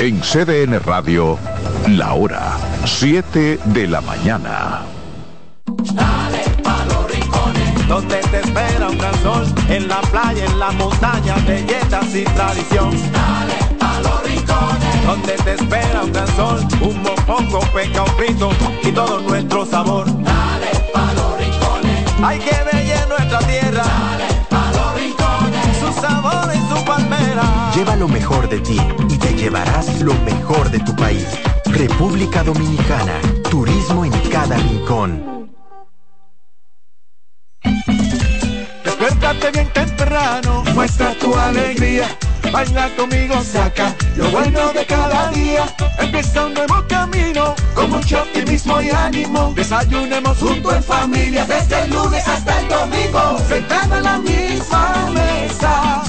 En CDN Radio, la hora 7 de la mañana. Dale pa' los rincones, donde te espera un gran sol, en la playa, en la montaña, belletas y tradición. Dale pa' los rincones, donde te espera un gran sol, un mopongo, peca, un frito y todo nuestro sabor. Dale pa' los rincones, hay que ver nuestra tierra. Lleva lo mejor de ti y te llevarás lo mejor de tu país. República Dominicana, turismo en cada rincón. Despiértate bien temprano, muestra tu alegría. Baila conmigo, saca lo bueno de cada día. Empieza un nuevo camino, con mucho optimismo y ánimo. Desayunemos junto en familia, desde el lunes hasta el domingo. Sentado en la misma mesa,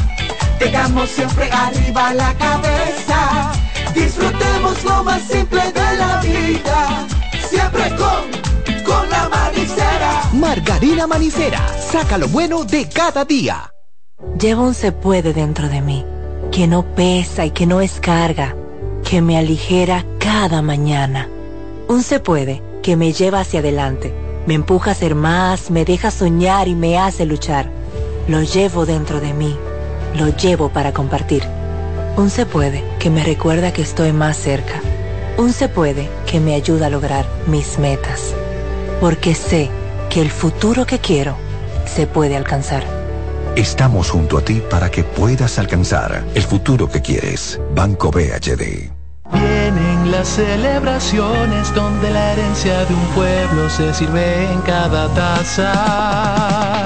tengamos siempre arriba la cabeza. Disfrutemos lo más simple de la vida, siempre con, con la manicera. Margarina Manicera, saca lo bueno de cada día. Llevo un se puede dentro de mí, que no pesa y que no es carga, que me aligera cada mañana. Un se puede que me lleva hacia adelante, me empuja a ser más, me deja soñar y me hace luchar. Lo llevo dentro de mí, lo llevo para compartir. Un se puede que me recuerda que estoy más cerca. Un se puede que me ayuda a lograr mis metas. Porque sé que el futuro que quiero se puede alcanzar. Estamos junto a ti para que puedas alcanzar el futuro que quieres. Banco BHD. Vienen las celebraciones donde la herencia de un pueblo se sirve en cada taza.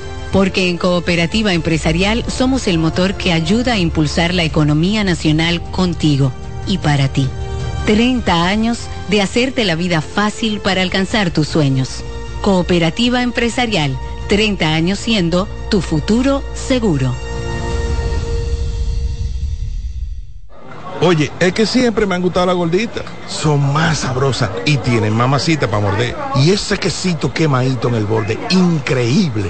Porque en Cooperativa Empresarial somos el motor que ayuda a impulsar la economía nacional contigo y para ti. 30 años de hacerte la vida fácil para alcanzar tus sueños. Cooperativa Empresarial, 30 años siendo tu futuro seguro. Oye, es que siempre me han gustado las gorditas. Son más sabrosas y tienen mamacita para morder. Y ese quesito quemadito en el borde, increíble.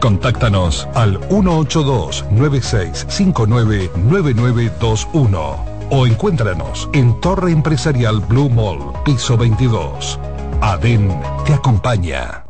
Contáctanos al 182-9659-9921 o encuéntranos en Torre Empresarial Blue Mall, piso 22. ADEN te acompaña.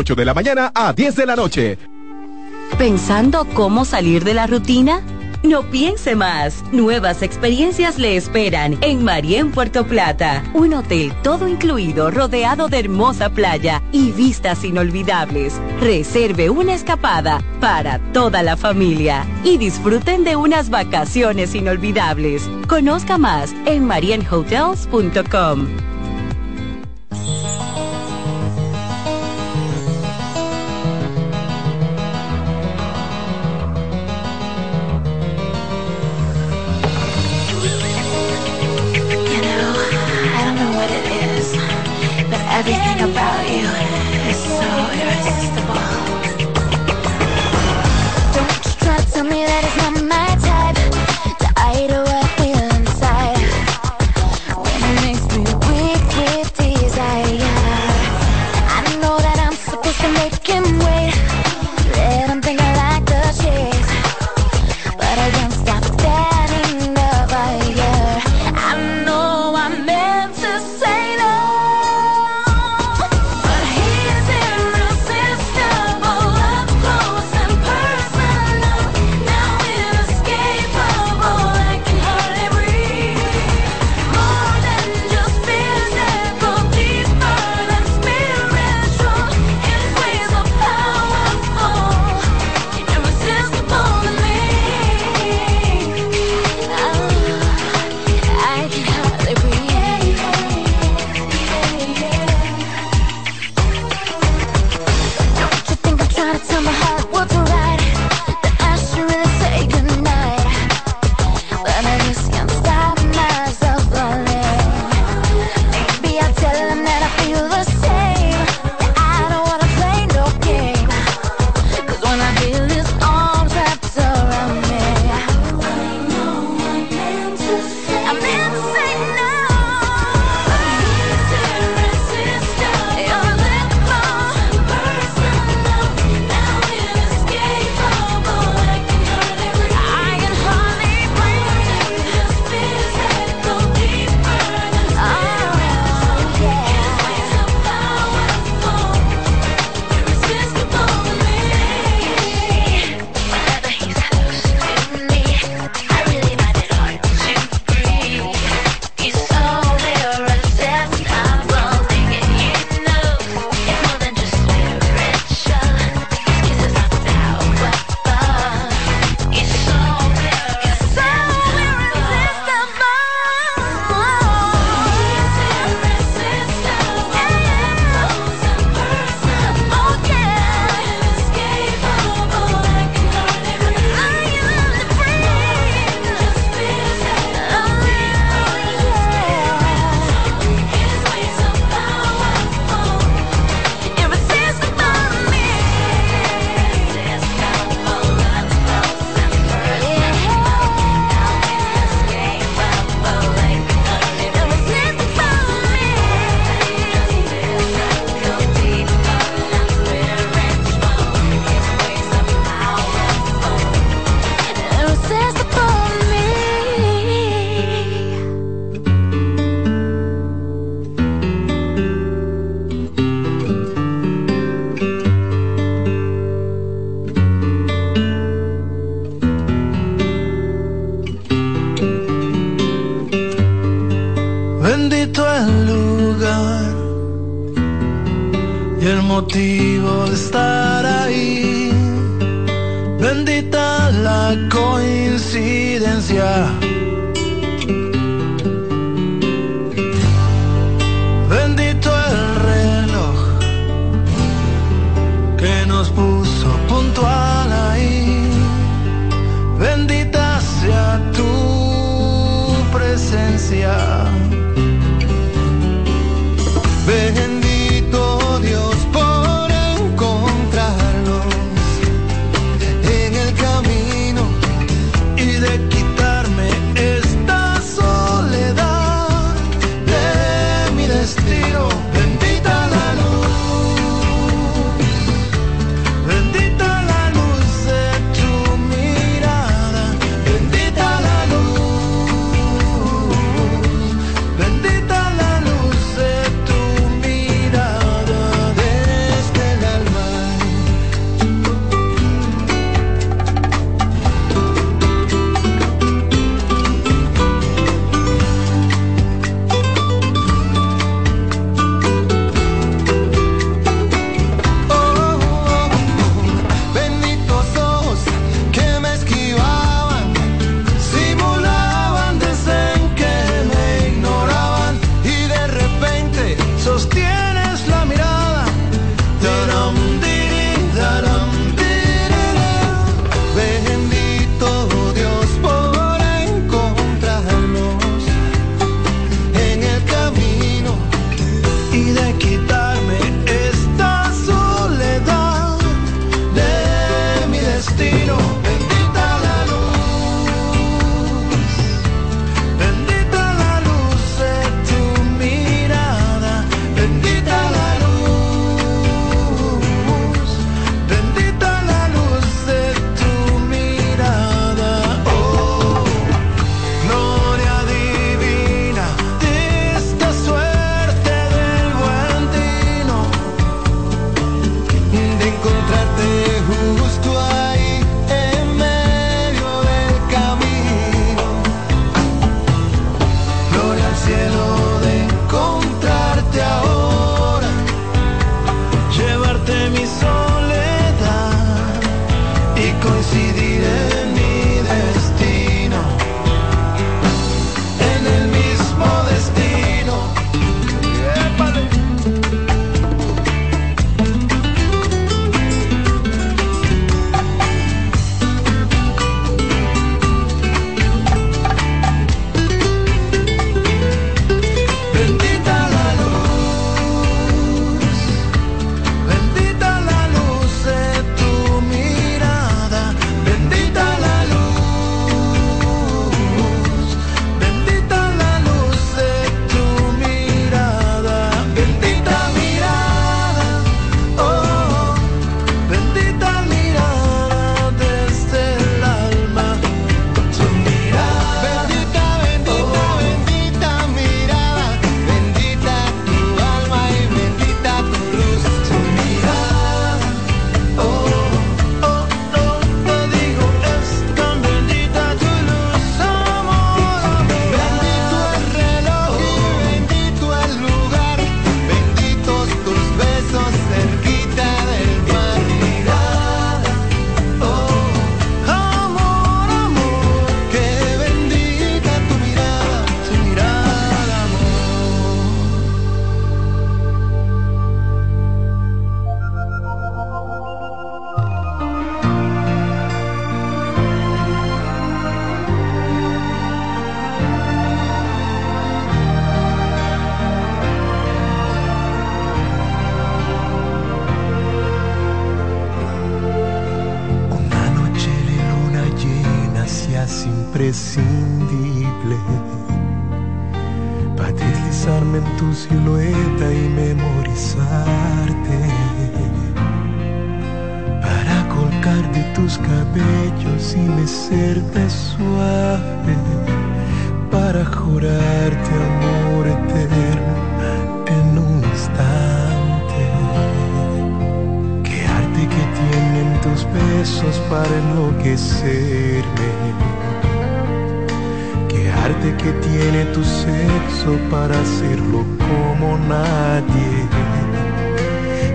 8 de la mañana a 10 de la noche. ¿Pensando cómo salir de la rutina? No piense más. Nuevas experiencias le esperan en Marien Puerto Plata. Un hotel todo incluido rodeado de hermosa playa y vistas inolvidables. Reserve una escapada para toda la familia y disfruten de unas vacaciones inolvidables. Conozca más en marienhotels.com.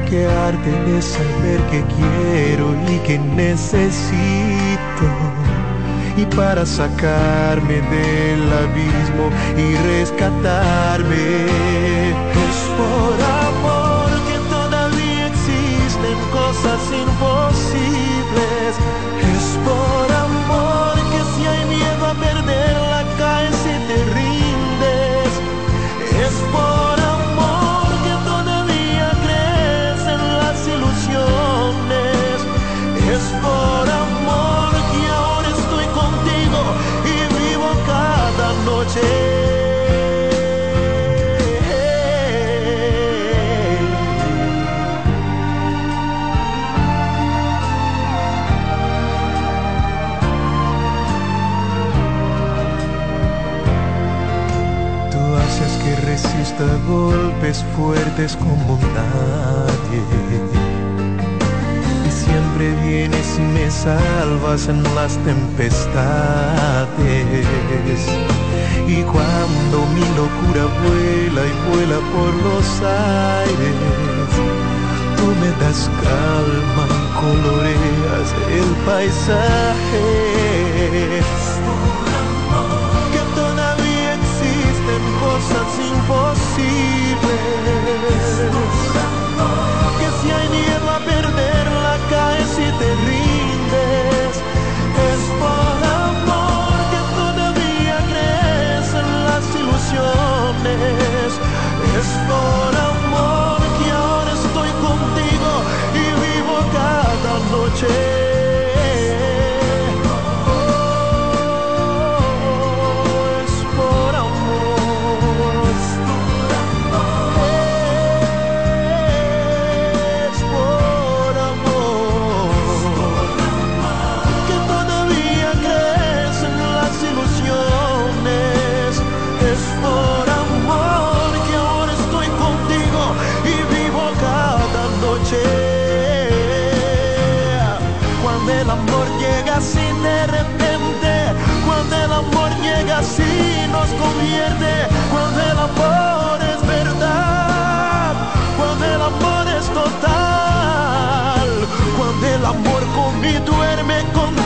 que arde de saber que quiero y que necesito. Y para sacarme del abismo y rescatarme, es golpes fuertes como nadie. Y siempre vienes y me salvas en las tempestades. Y cuando mi locura vuela y vuela por los aires, tú me das calma y coloreas el paisaje por amor que todavía crees en las ilusiones. Es por amor que ahora estoy contigo y vivo cada noche. Así nos convierte, cuando el amor es verdad, cuando el amor es total, cuando el amor con y duerme contigo,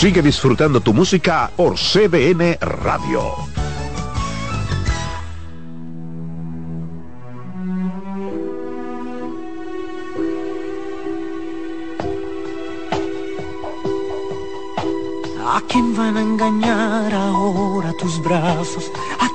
Sigue disfrutando tu música por CDN Radio. ¿A quién van a engañar ahora tus brazos?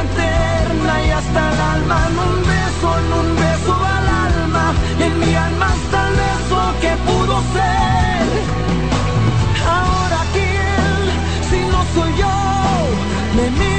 eterna y hasta el alma en un beso, en un beso al alma. En mi alma está el beso que pudo ser. Ahora quién, si no soy yo, me mira.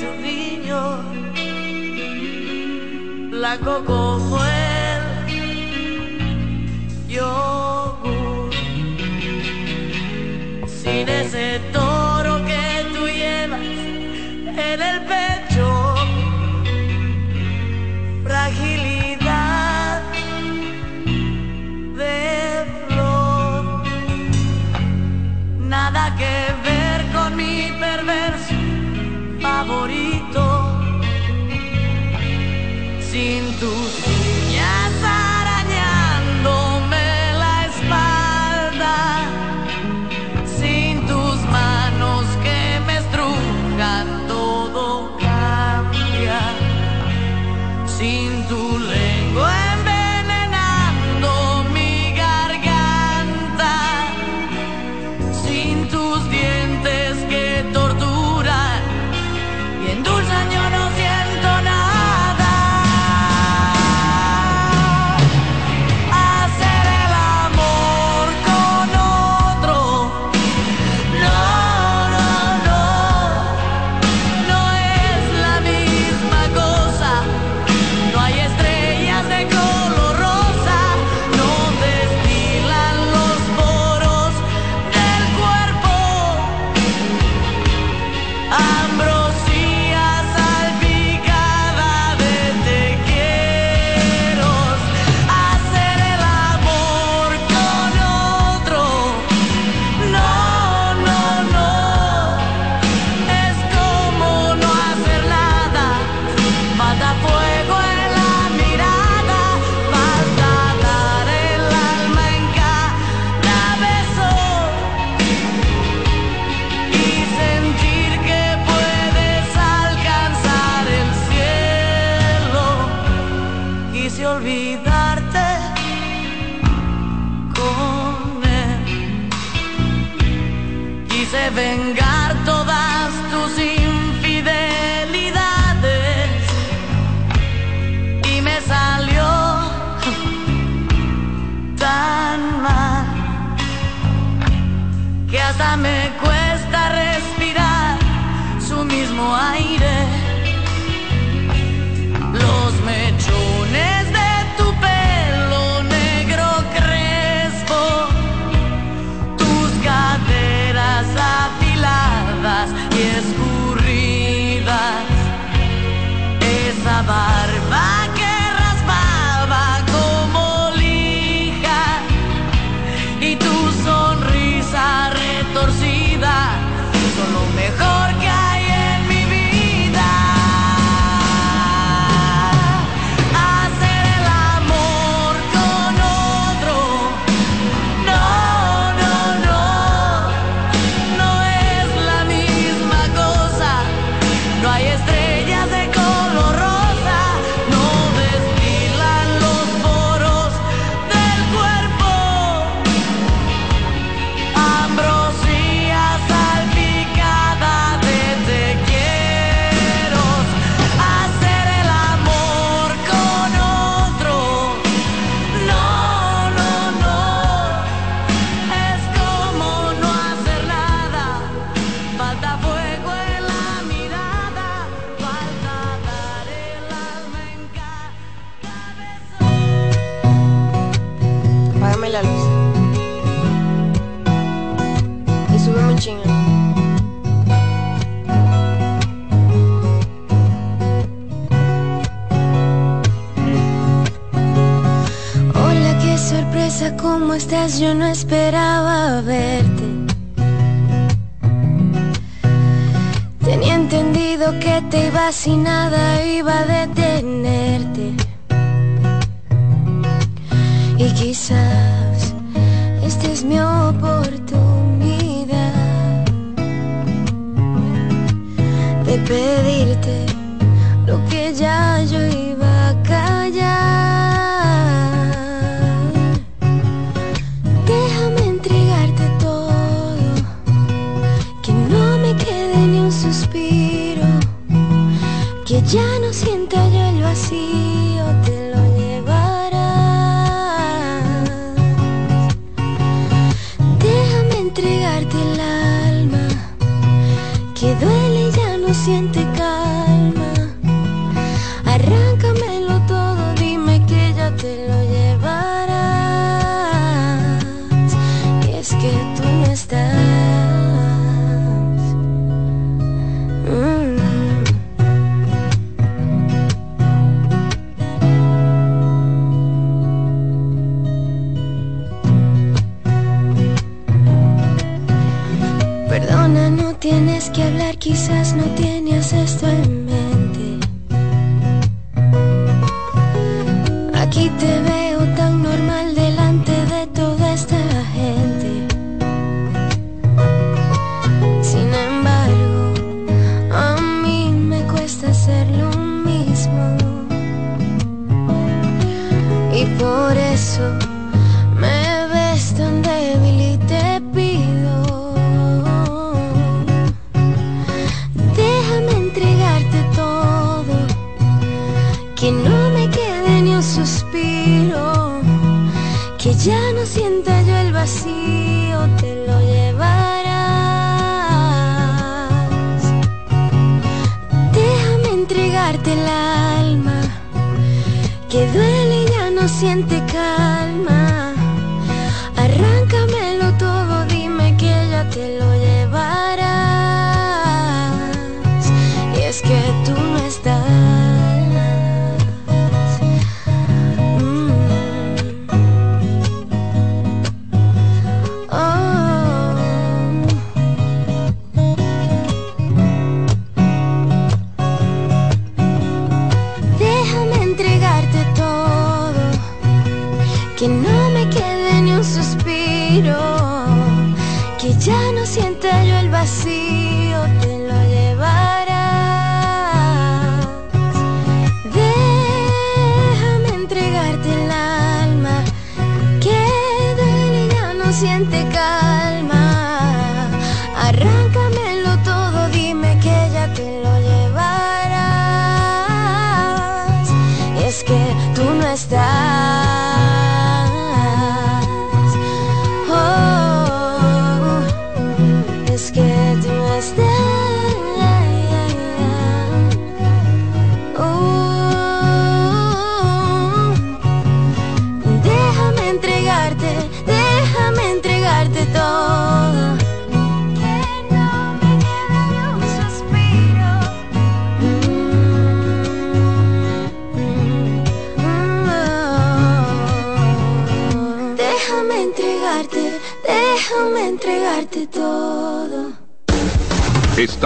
Casi un niño, blanco como el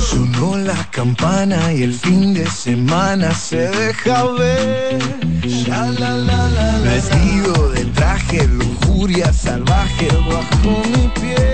Sonó la campana y el fin de semana se deja ver. La, la, la, la. Vestido de traje, lujuria salvaje bajo mi piel.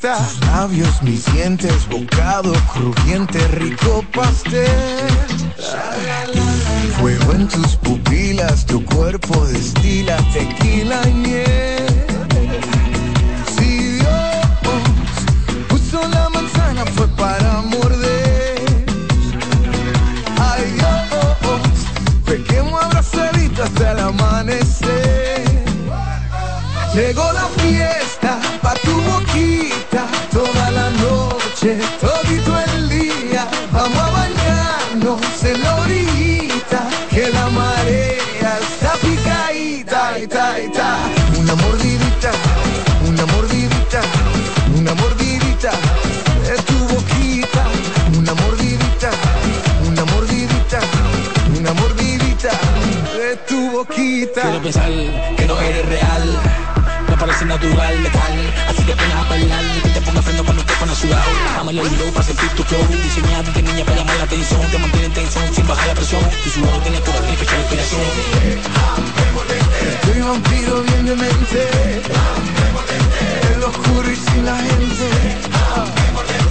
boquita. Labios, mis dientes, bocado crujiente, rico pastel. Fuego en tus pupilas, tu cuerpo destila tequila y miel. Si Dios puso la manzana fue para morder. Ay Dios, pequemos abrazaditos hasta el amanecer. Llegó la fiesta noche, todito el día. Vamos a bañarnos en la orillita, que la marea está picadita, ita, ita. Una mordidita, una mordidita, una mordidita de tu boquita. Una mordidita, una mordidita, una mordidita de tu boquita. Quiero pensar que no eres real. Me parece natural, letal. Dame el low para sentir tu flow. Diseñado de niña para llamar la atención. Te mantiene en tensión sin bajar la presión. Tu sudor tiene toda mi fecha de inspiración. Soy vampiro bien de mente En lo oscuro y sin la gente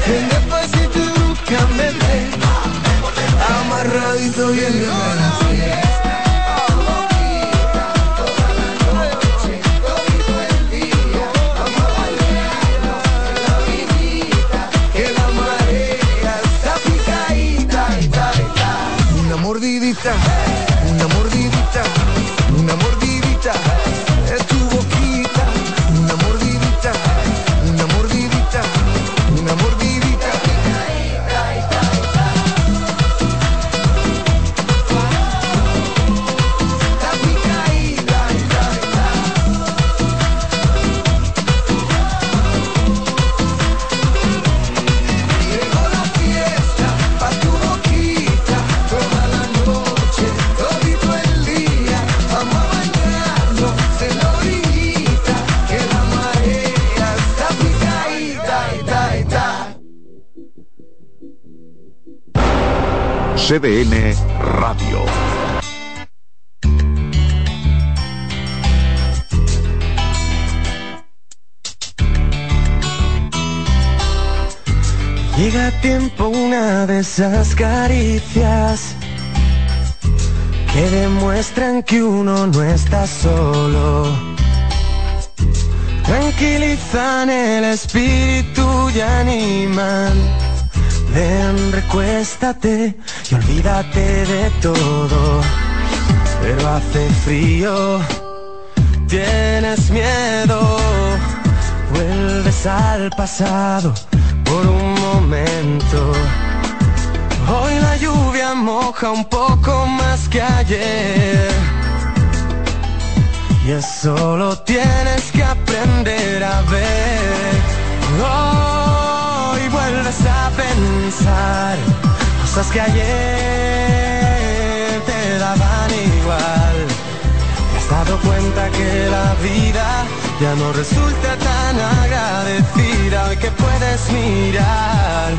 En despacito y bruscamente Amarradito bien de mente CDN Radio. Llega tiempo una de esas caricias que demuestran que uno no está solo. Tranquilizan el espíritu y animan. Ven, recuéstate y olvídate de todo. Pero hace frío, tienes miedo, vuelves al pasado por un momento. Hoy la lluvia moja un poco más que ayer. Y eso lo tienes que aprender a ver. Hoy vuelves a pensar cosas que ayer te daban igual. Te has dado cuenta que la vida ya no resulta tan agradecida. Hoy que puedes mirar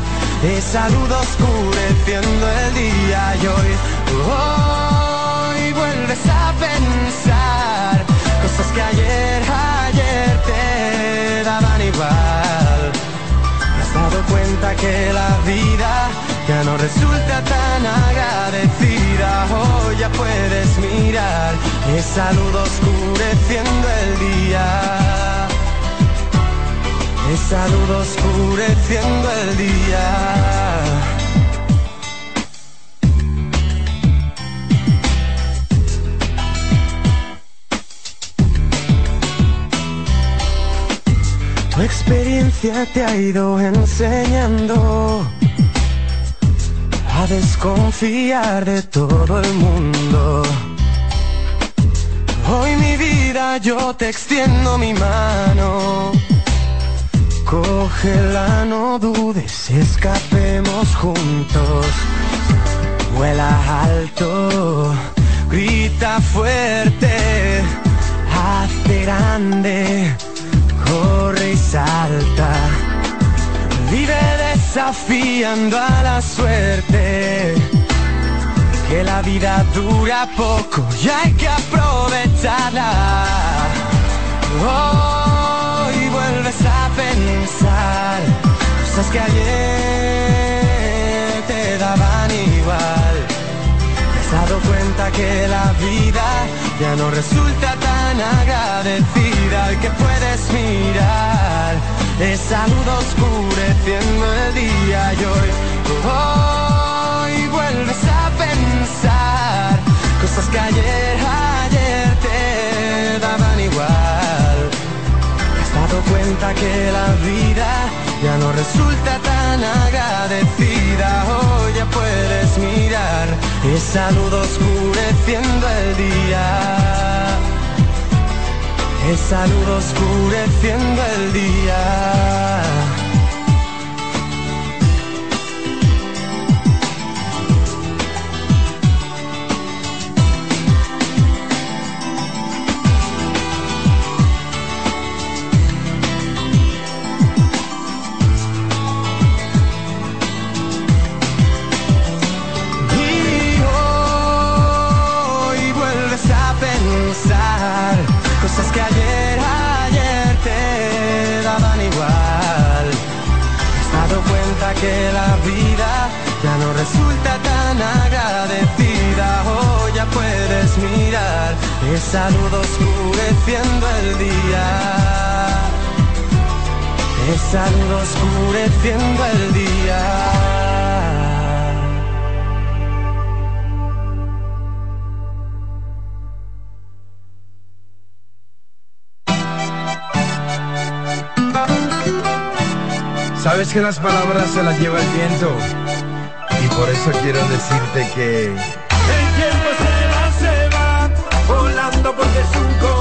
esa luz oscureciendo el día y hoy, hoy vuelves a pensar cosas que ayer, ayer te daban igual. Te has cuenta que la vida ya no resulta tan agradecida. Hoy ya puedes mirar esa luz oscureciendo el día. Esa luz oscureciendo el día. Tu experiencia te ha ido enseñando a desconfiar de todo el mundo. Hoy mi vida yo te extiendo mi mano. Cógela, no dudes, escapemos juntos. Vuela alto, grita fuerte, hazte grande, corre y salta. Vive desafiando a la suerte. Que la vida dura poco y hay que aprovecharla. Hoy vuelves a pensar cosas que ayer te daban igual. Te has dado cuenta que la vida ya no resulta tan agradecida y que puedes mirar esa luz oscureciendo el día y hoy, hoy vuelves a pensar cosas que ayer, ayer te daban igual. Has dado cuenta que la vida ya no resulta tan agradecida. Hoy ya puedes mirar esa luz oscureciendo el día. Esa luz oscureciendo el día. Puedes mirar esa luz oscureciendo el día. Esa luz oscureciendo el día. Sabes que las palabras se las lleva el viento. Y por eso quiero decirte que. Porque es un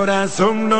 corazón no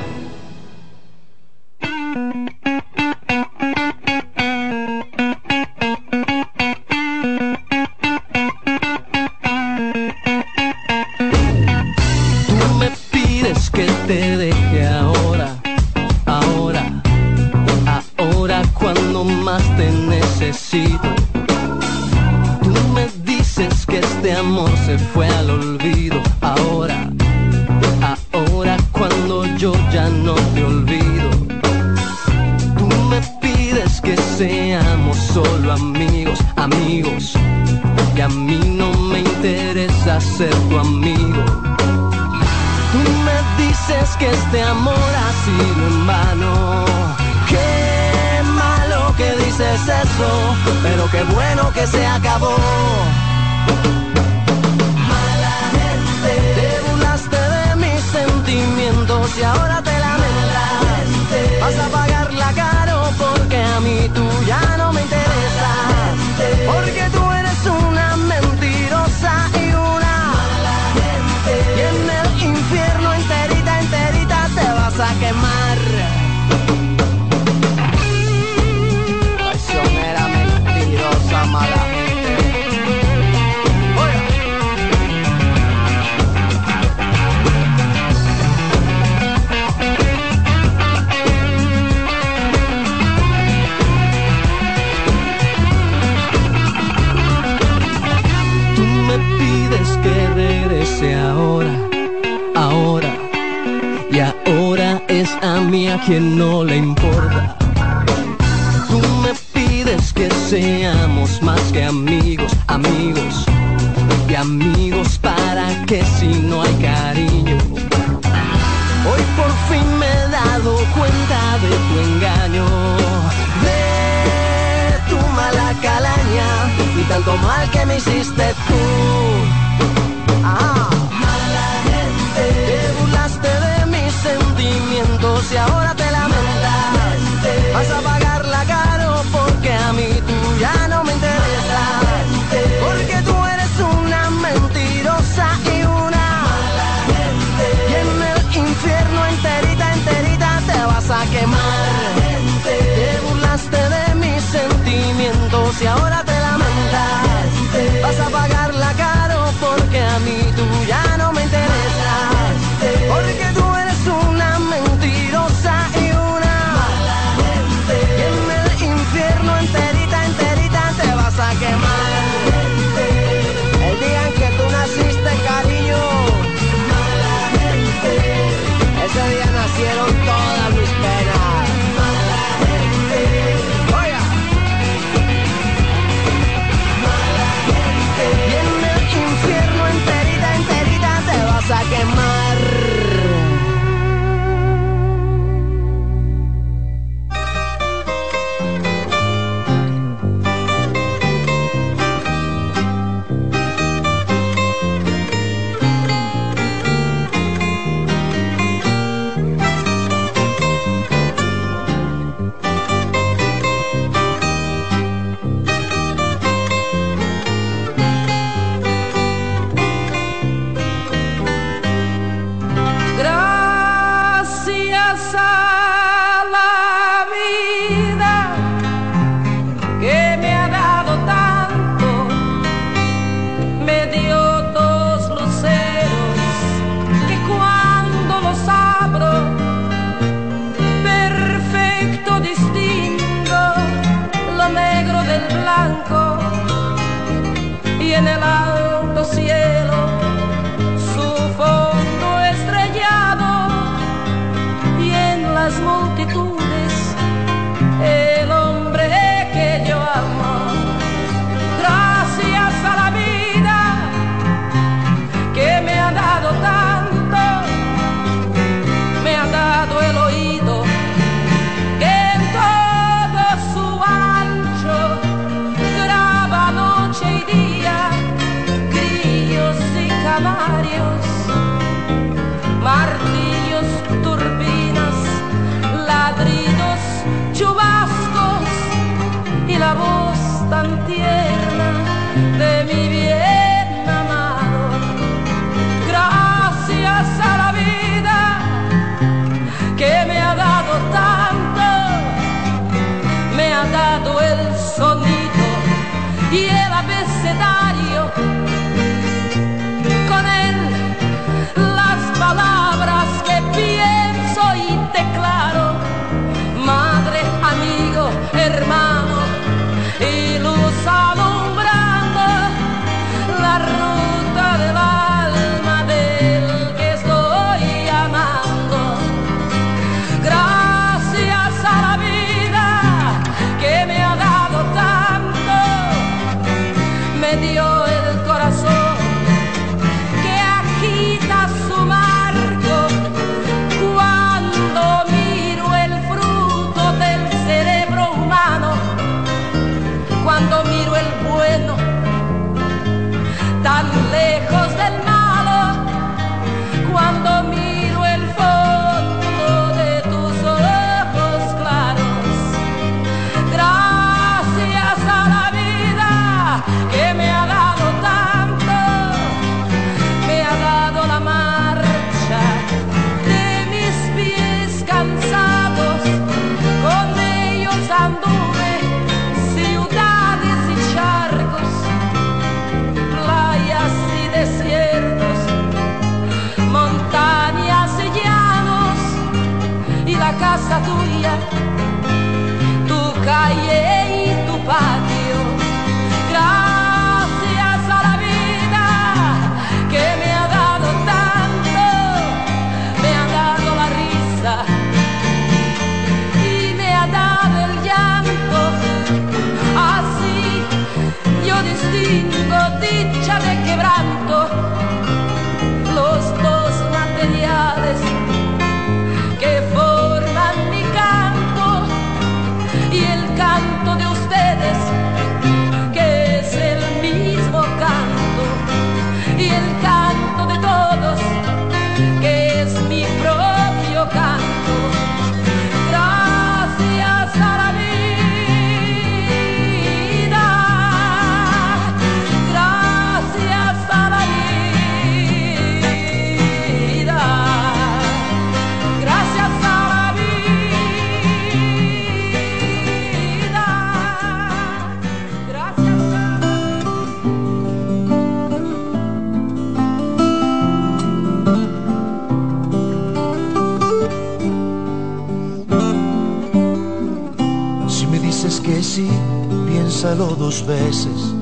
piénsalo dos veces.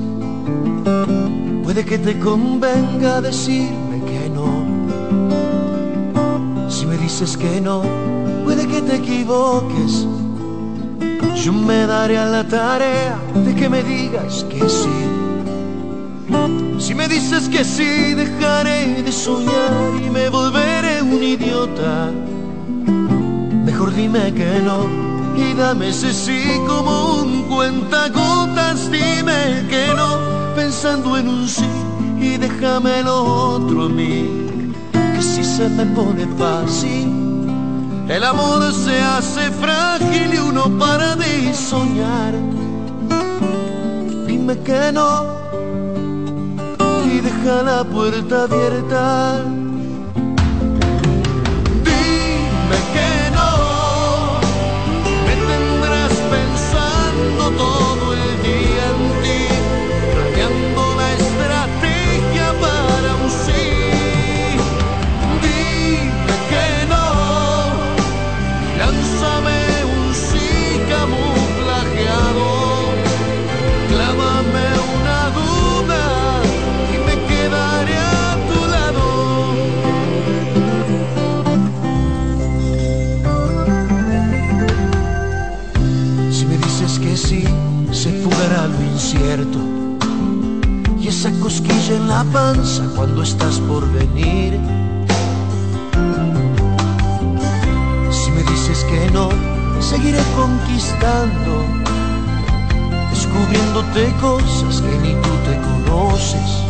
Puede que te convenga decirme que no. Si me dices que no, puede que te equivoques. Yo me daré a la tarea de que me digas que sí. Si me dices que sí, dejaré de soñar y me volveré un idiota. Mejor dime que no y dame ese sí como un cuentagotas, dime que no, pensando en un sí y déjame lo otro a mí, que si se me pone fácil, el amor se hace frágil y uno para de soñar. Dime que no y deja la puerta abierta. cosquilla en la panza cuando estás por venir. Si me dices que no, seguiré conquistando, descubriéndote cosas que ni tú te conoces.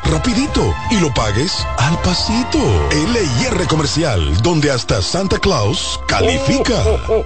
rapidito y lo pagues al pasito. LIR Comercial, donde hasta Santa Claus califica. Loto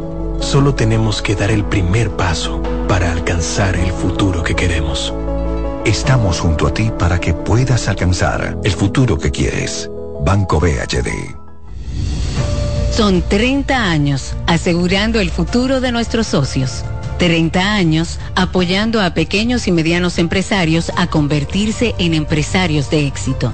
Solo tenemos que dar el primer paso para alcanzar el futuro que queremos. Estamos junto a ti para que puedas alcanzar el futuro que quieres. Banco BHD. Son 30 años asegurando el futuro de nuestros socios. 30 años apoyando a pequeños y medianos empresarios a convertirse en empresarios de éxito.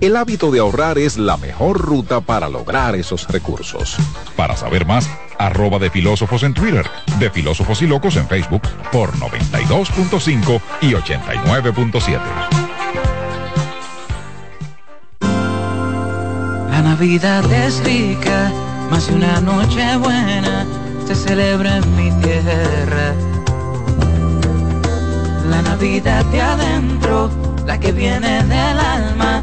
El hábito de ahorrar es la mejor ruta para lograr esos recursos. Para saber más, arroba de filósofos en Twitter, de filósofos y locos en Facebook por 92.5 y 89.7. La Navidad es rica, más de una noche buena se celebra en mi tierra. La Navidad de adentro, la que viene del alma,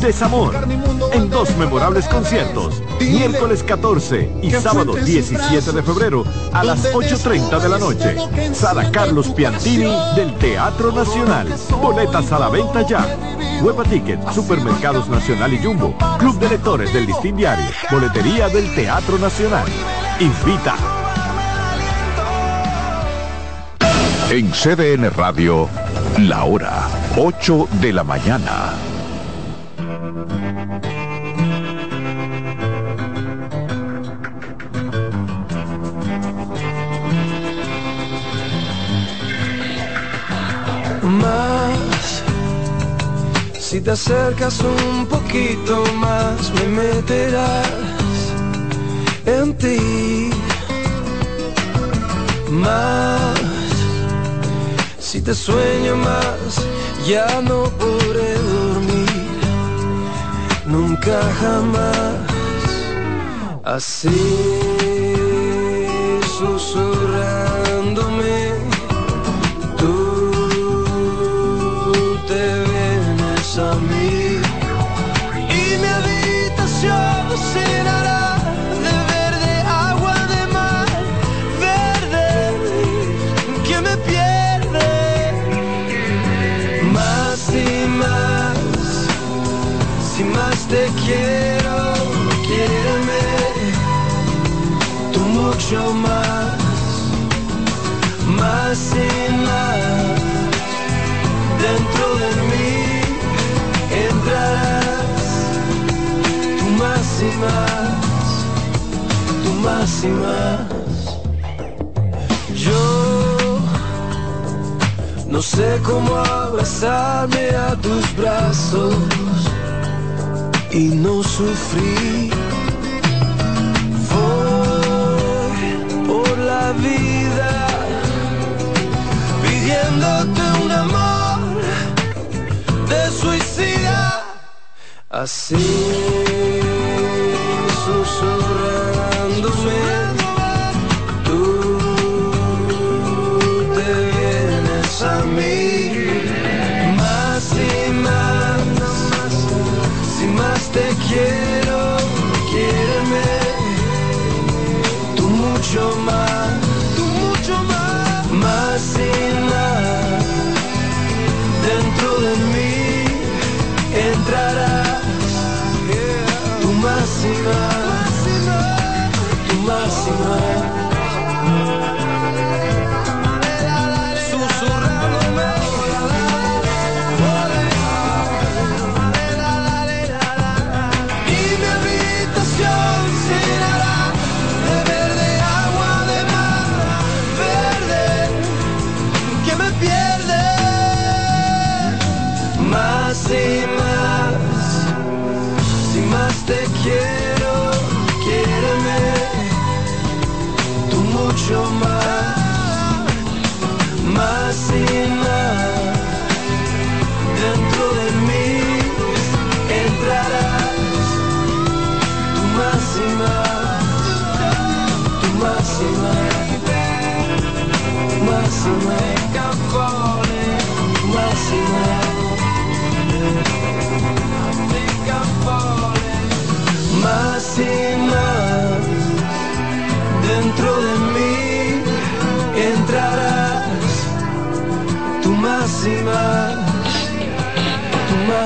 desamor, en dos memorables conciertos, miércoles 14 y sábado 17 de febrero a las 8.30 de la noche. Sala Carlos Piantini del Teatro Nacional. Boletas a la venta ya. Hueva Ticket, Supermercados Nacional y Jumbo, Club de Lectores del Listín Diario, Boletería del Teatro Nacional. Invita. En CDN Radio, la hora 8 de la mañana. Más. Si te acercas un poquito más, me meterás en ti. Más. Si te sueño más, ya no podré dormir. Nunca jamás. Así susurrándome. Más y más. Yo no sé cómo abrazarme a tus brazos y no sufrir. Voy por la vida pidiéndote un amor de suicida. Así susurrándome, tú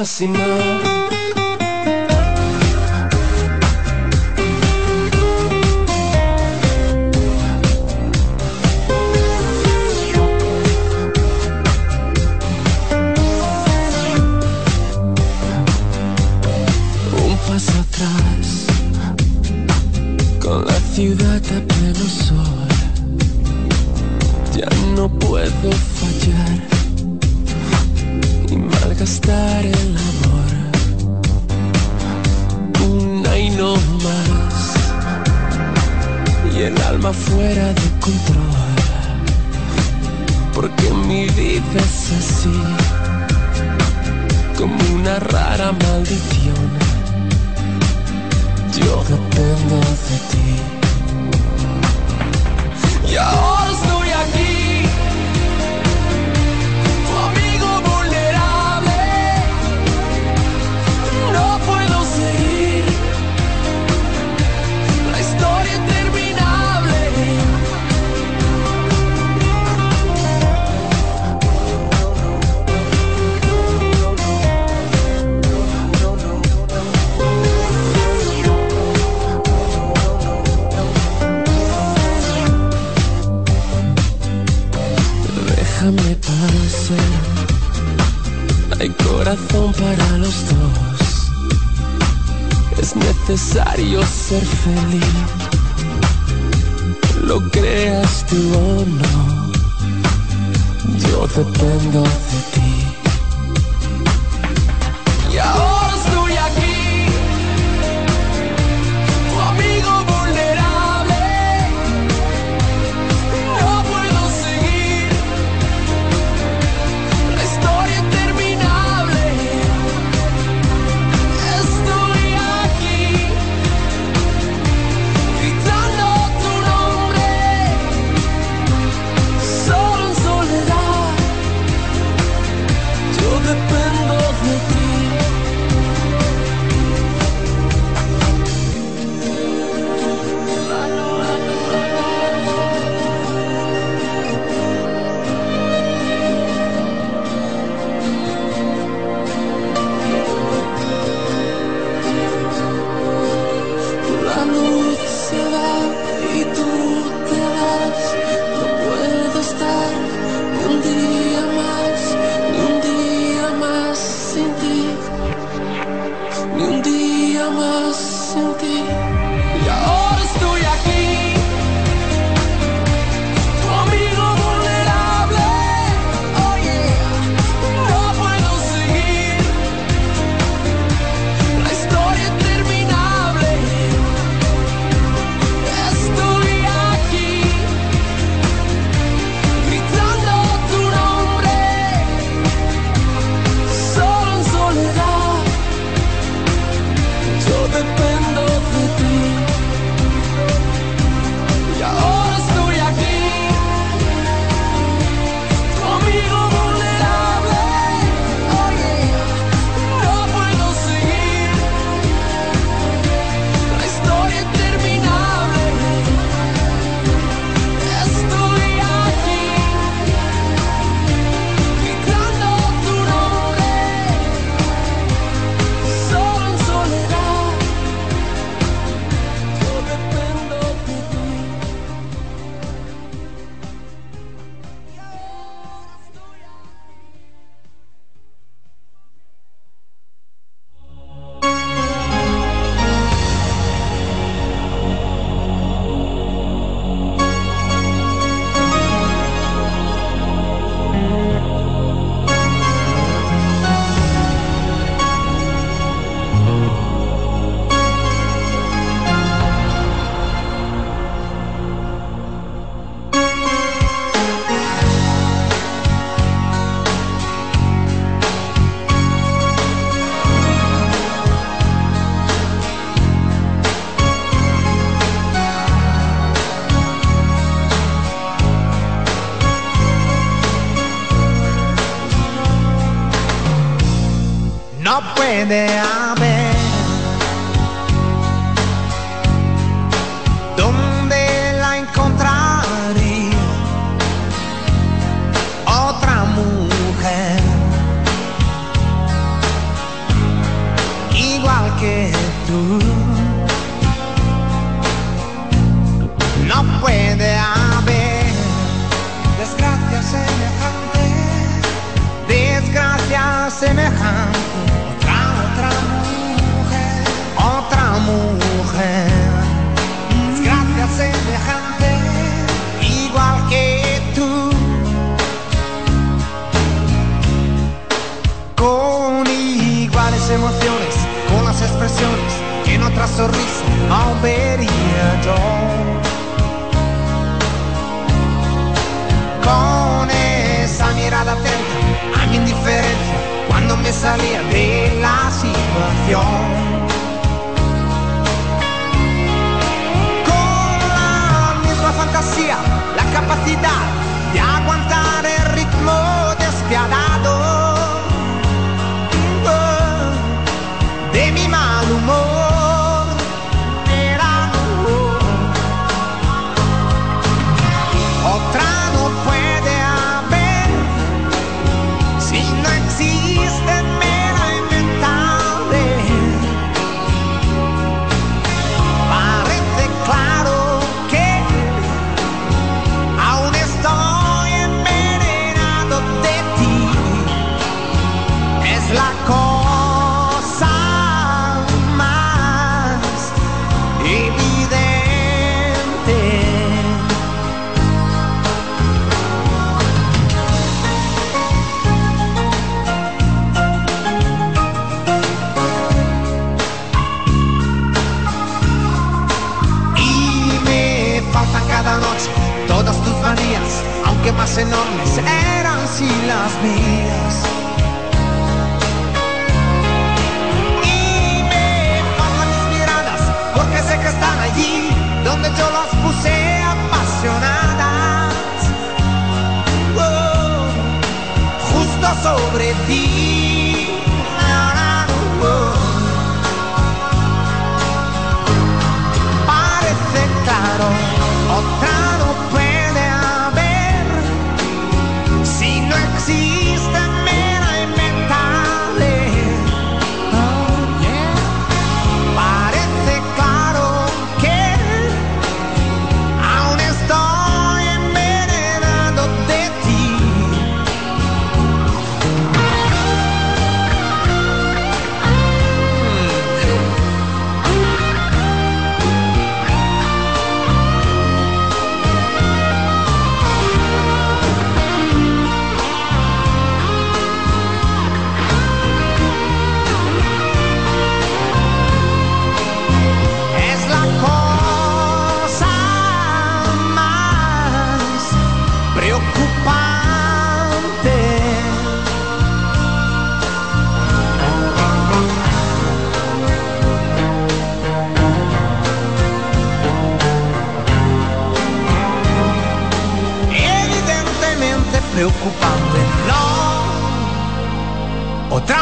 Un paso atrás, con la ciudad a pleno sol, ya no puedo fallar y malgastar alma fuera de control. Porque mi vida es así, como una rara maldición. Yo dependo de ti. ser feliz, lo creas tú o no, yo dependo de enormes eran si las mías. Y me faltan mis miradas, porque sé que están allí, donde yo las puse apasionadas. Oh, justo sobre ti.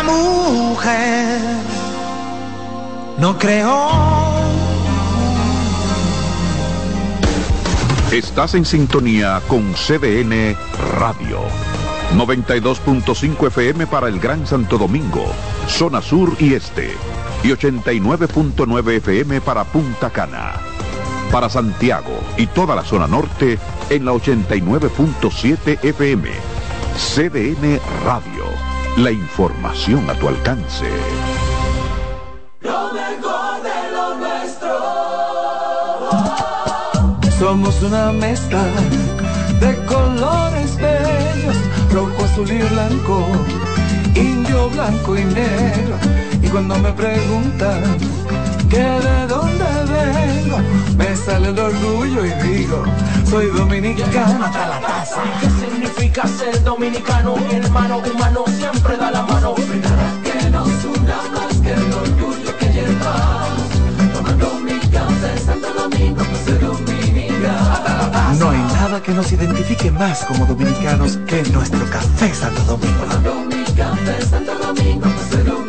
Mujer, no creo. Estás en sintonía con CDN Radio. 92.5 FM para el Gran Santo Domingo, zona sur y este. Y 89.9 FM para Punta Cana. Para Santiago y toda la zona norte en la 89.7 FM. CDN Radio. La información a tu alcance. Lo mejor de lo nuestro. Somos una mezcla de colores bellos, rojo, azul y blanco, indio, blanco y negro. Y cuando me preguntan que de dónde vengo, me sale el orgullo y digo, soy dominicano hasta la taza. ¿Qué significa ser dominicano? Mi hermano humano siempre da la mano. Nada que nos una más que el orgullo que llevamos. Tomando mi café Santo Domingo, pues soy dominicano. No hay nada que nos identifique más como dominicanos que nuestro café Santo Domingo. Tomando mi café Santo Domingo, pues soy dominicano.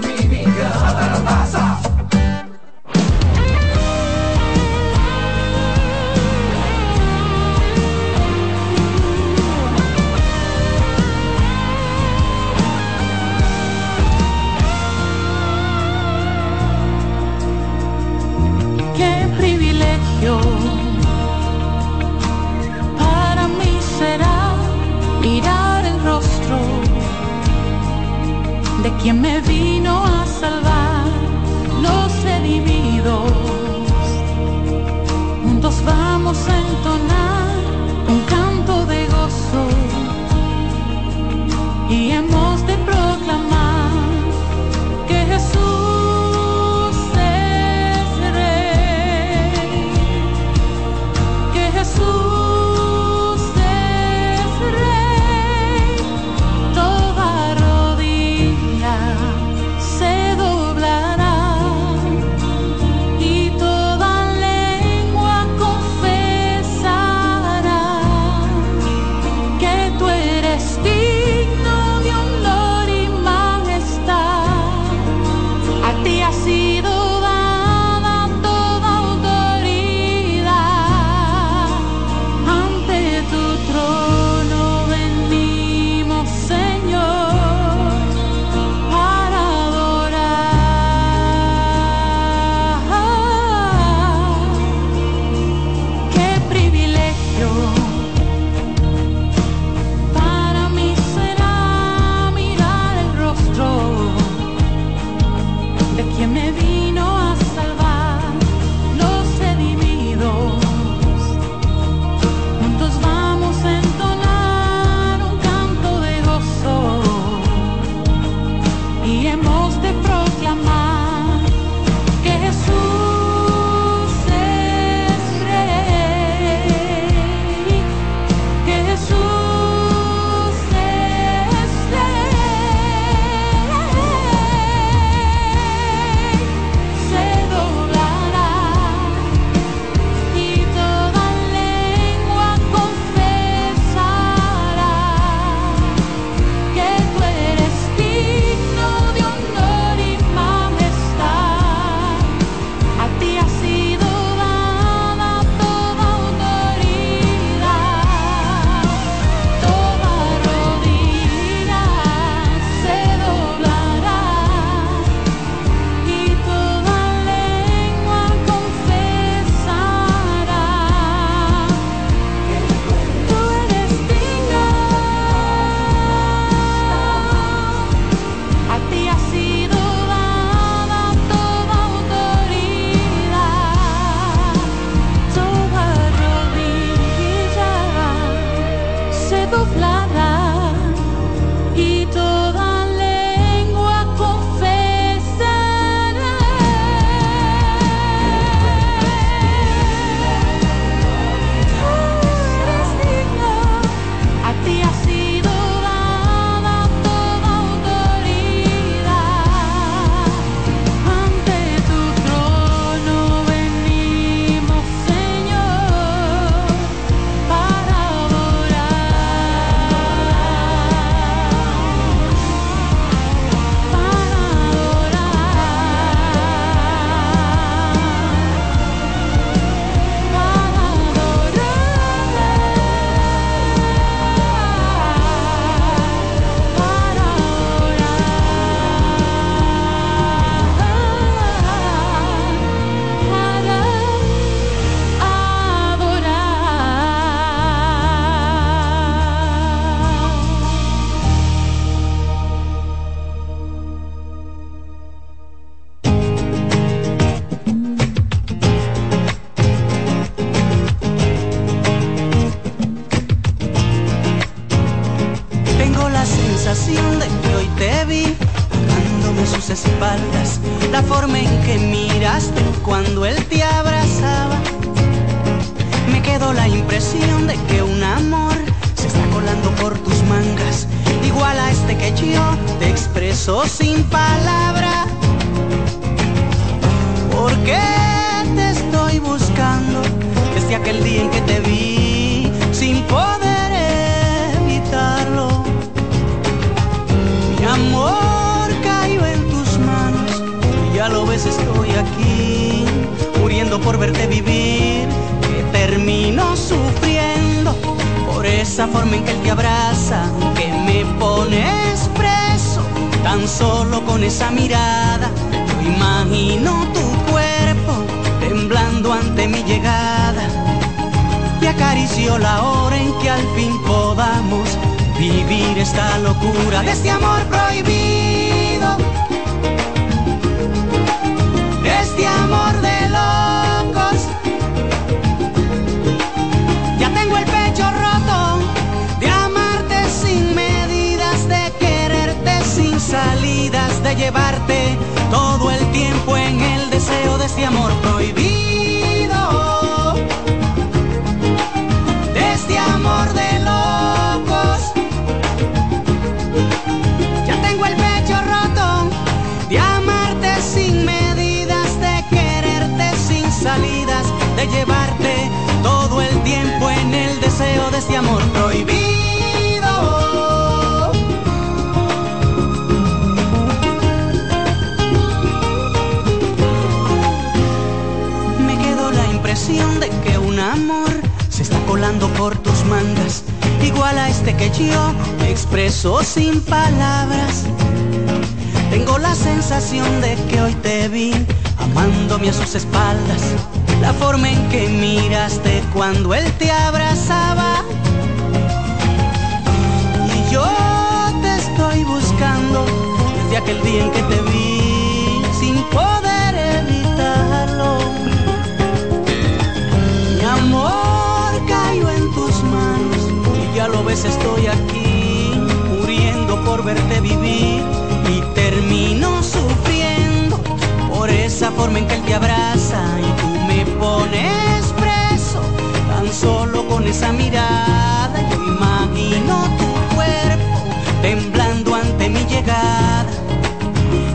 De llevarte todo el tiempo en el deseo de este amor prohibido. Me quedó la impresión de que un amor se está colando por tus mangas, igual a este que yo me expreso sin palabras. Tengo la sensación de que hoy te vi amándome a sus espaldas, la forma en que miraste cuando él te abrazaba. Y yo te estoy buscando desde aquel día en que te vi sin poder evitarlo. Mi amor cayó en tus manos y ya lo ves estoy aquí muriendo por verte vivir y termino sufriendo por esa forma en que él te abraza y tú me pones preso tan solo con esa mirada yo imagino tu cuerpo temblando ante mi llegada.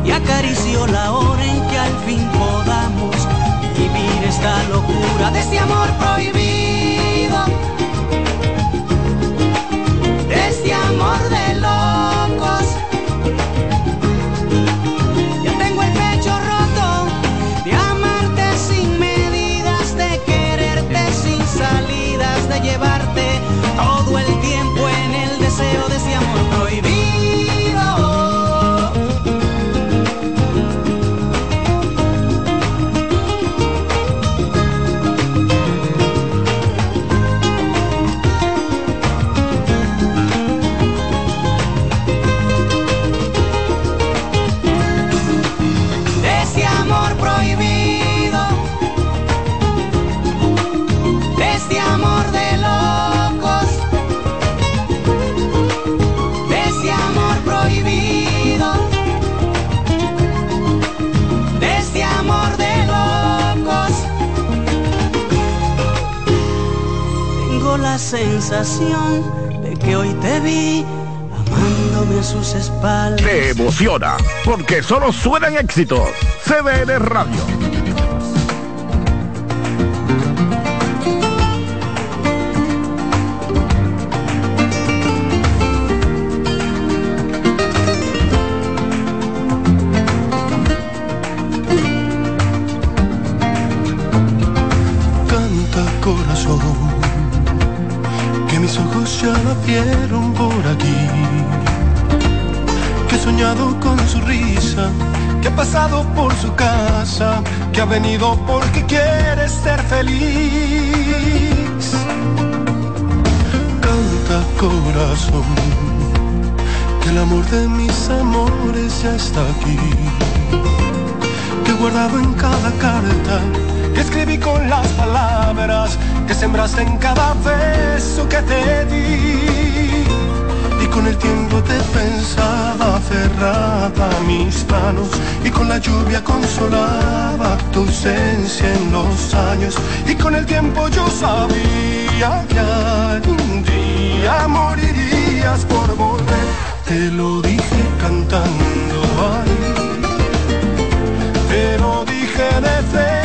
Y acarició la hora en que al fin podamos vivir esta locura de este amor prohibido, sensación de que hoy te vi amándome a sus espaldas. Te emociona, porque solo suenan éxitos. CDN Radio. Venido porque quiere ser feliz. Canta corazón, que el amor de mis amores ya está aquí. Que he guardado en cada carta que escribí con las palabras que sembraste en cada beso que te di y con el tiempo mis manos y con la lluvia consolaba tu ausencia en los años y con el tiempo yo sabía que algún día morirías por volver. Te lo dije cantando ahí, te lo dije de frente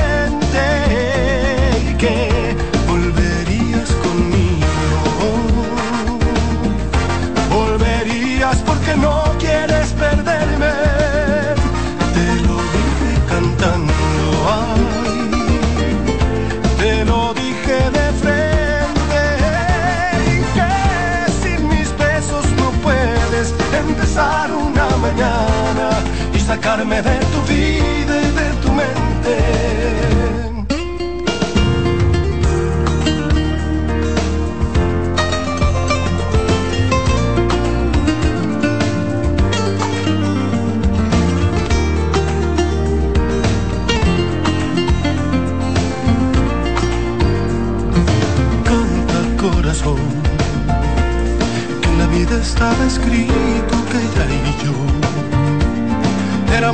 sacarme de tu vida y de tu mente. Canta corazón, que la vida estaba escrito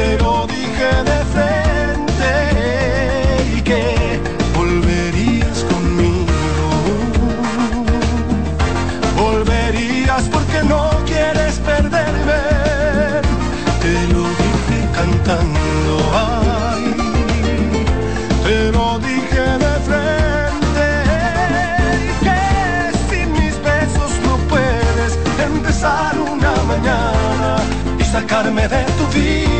Te lo dije de frente y que volverías conmigo. Volverías porque no quieres perderme. Te lo dije cantando. Ay, te lo dije de frente y que sin mis besos no puedes empezar una mañana y sacarme de tu vida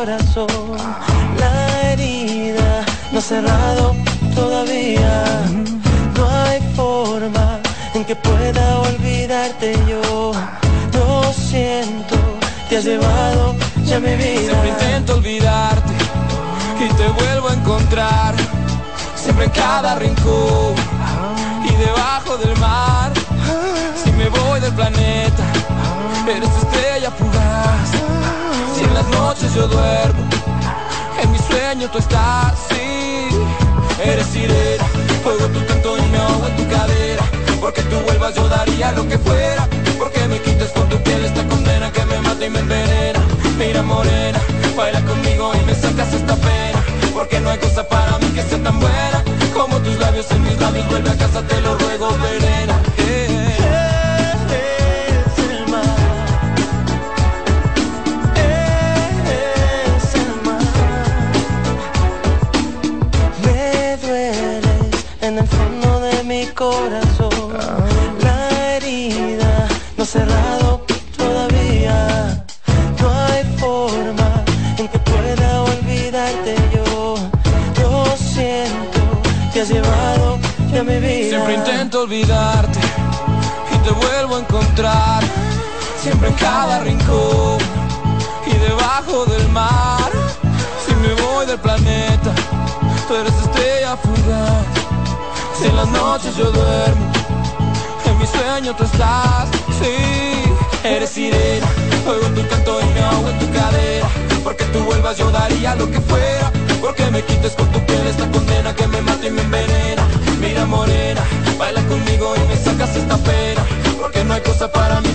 Corazón. La herida no ha cerrado todavía. No hay forma en que pueda olvidarte yo. Lo siento, te has llevado ya mi vida. Siempre intento olvidarte y te vuelvo a encontrar. Siempre en cada rincón y debajo del mar. Si me voy del planeta, eres estrella fugaz. Las noches yo duermo, en mi sueño tú estás. Sí, eres sirena, fuego tu canto y me ahogo en tu cadera. Porque tú vuelvas yo daría lo que fuera. Porque me quites con tu piel esta condena que me mata y me envenena. Mira morena, baila conmigo y me sacas esta pena. Porque no hay cosa para mí que sea tan buena como tus labios en mis labios. Vuelve a casa, te lo ruego, Yo daría lo que fuera. Porque me quites con tu piel esta condena que me mata y me envenena. Mira morena, baila conmigo y me sacas esta pena. Porque no hay cosa para mí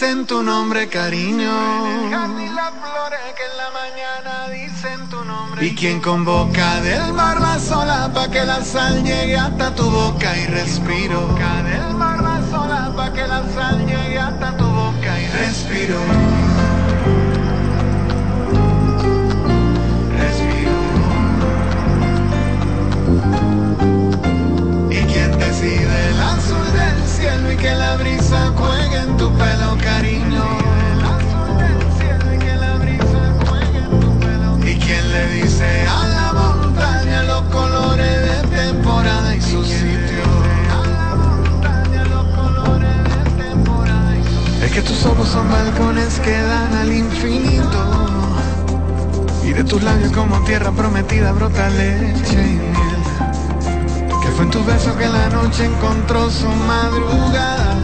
dicen tu nombre, cariño. Y quien convoca del mar la sola pa' que la sal llegue hasta tu boca y respiro. del mar la sola pa' que la sal llegue hasta tu boca y respiro. Respiro. Y quien decide cielo y que la brisa juegue en tu pelo. ¿Y quién le dice a la montaña los colores de temporada y su sitio? Es que tus ojos son balcones que dan al infinito. Y de tus labios como tierra prometida brota leche y miel. Fue en tus besos que la noche encontró su madrugada.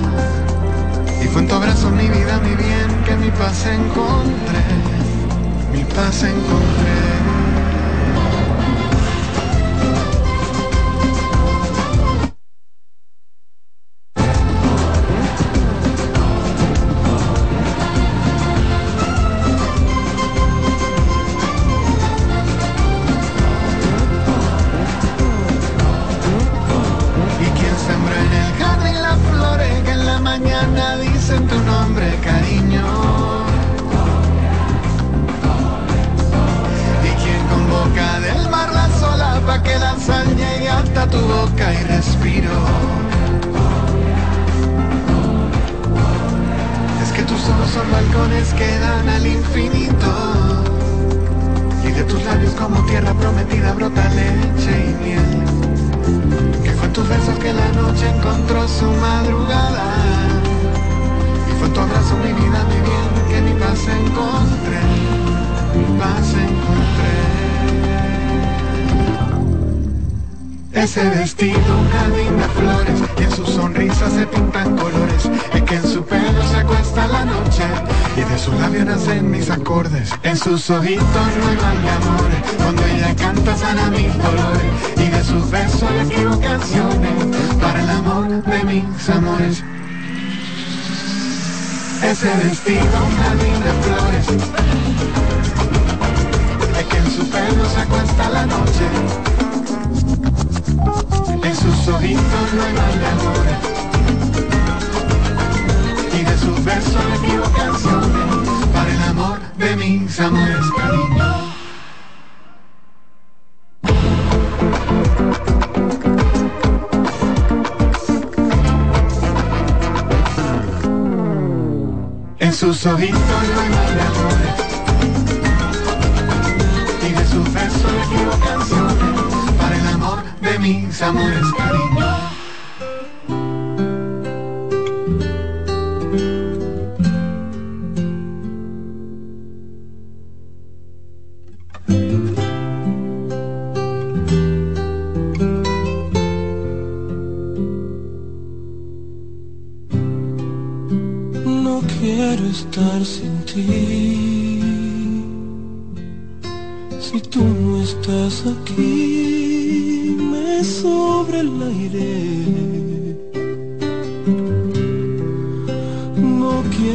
Y fue en tu abrazo mi vida, mi bien, que mi paz encontré. Mi paz encontré. Sus ojitos mal de amor, cuando ella canta sana mis dolores. Y de sus besos le escribo canciones, para el amor de mis amores. Ese vestido,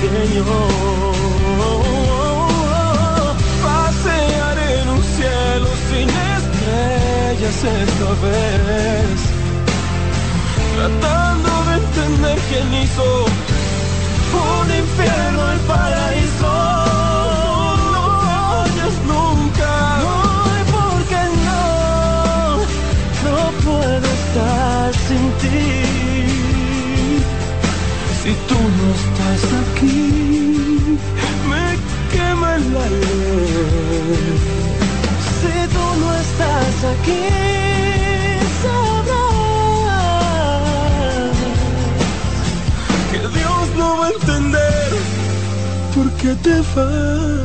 sueño. Pasearé en un cielo sin estrellas esta vez. Tratando de entender quién hizo un infierno el paraíso. No nunca. No puedo estar sin ti. Si tú no estás aquí, me quema el aire. Si tú no estás aquí, sabrás que Dios no va a entender por qué te vas.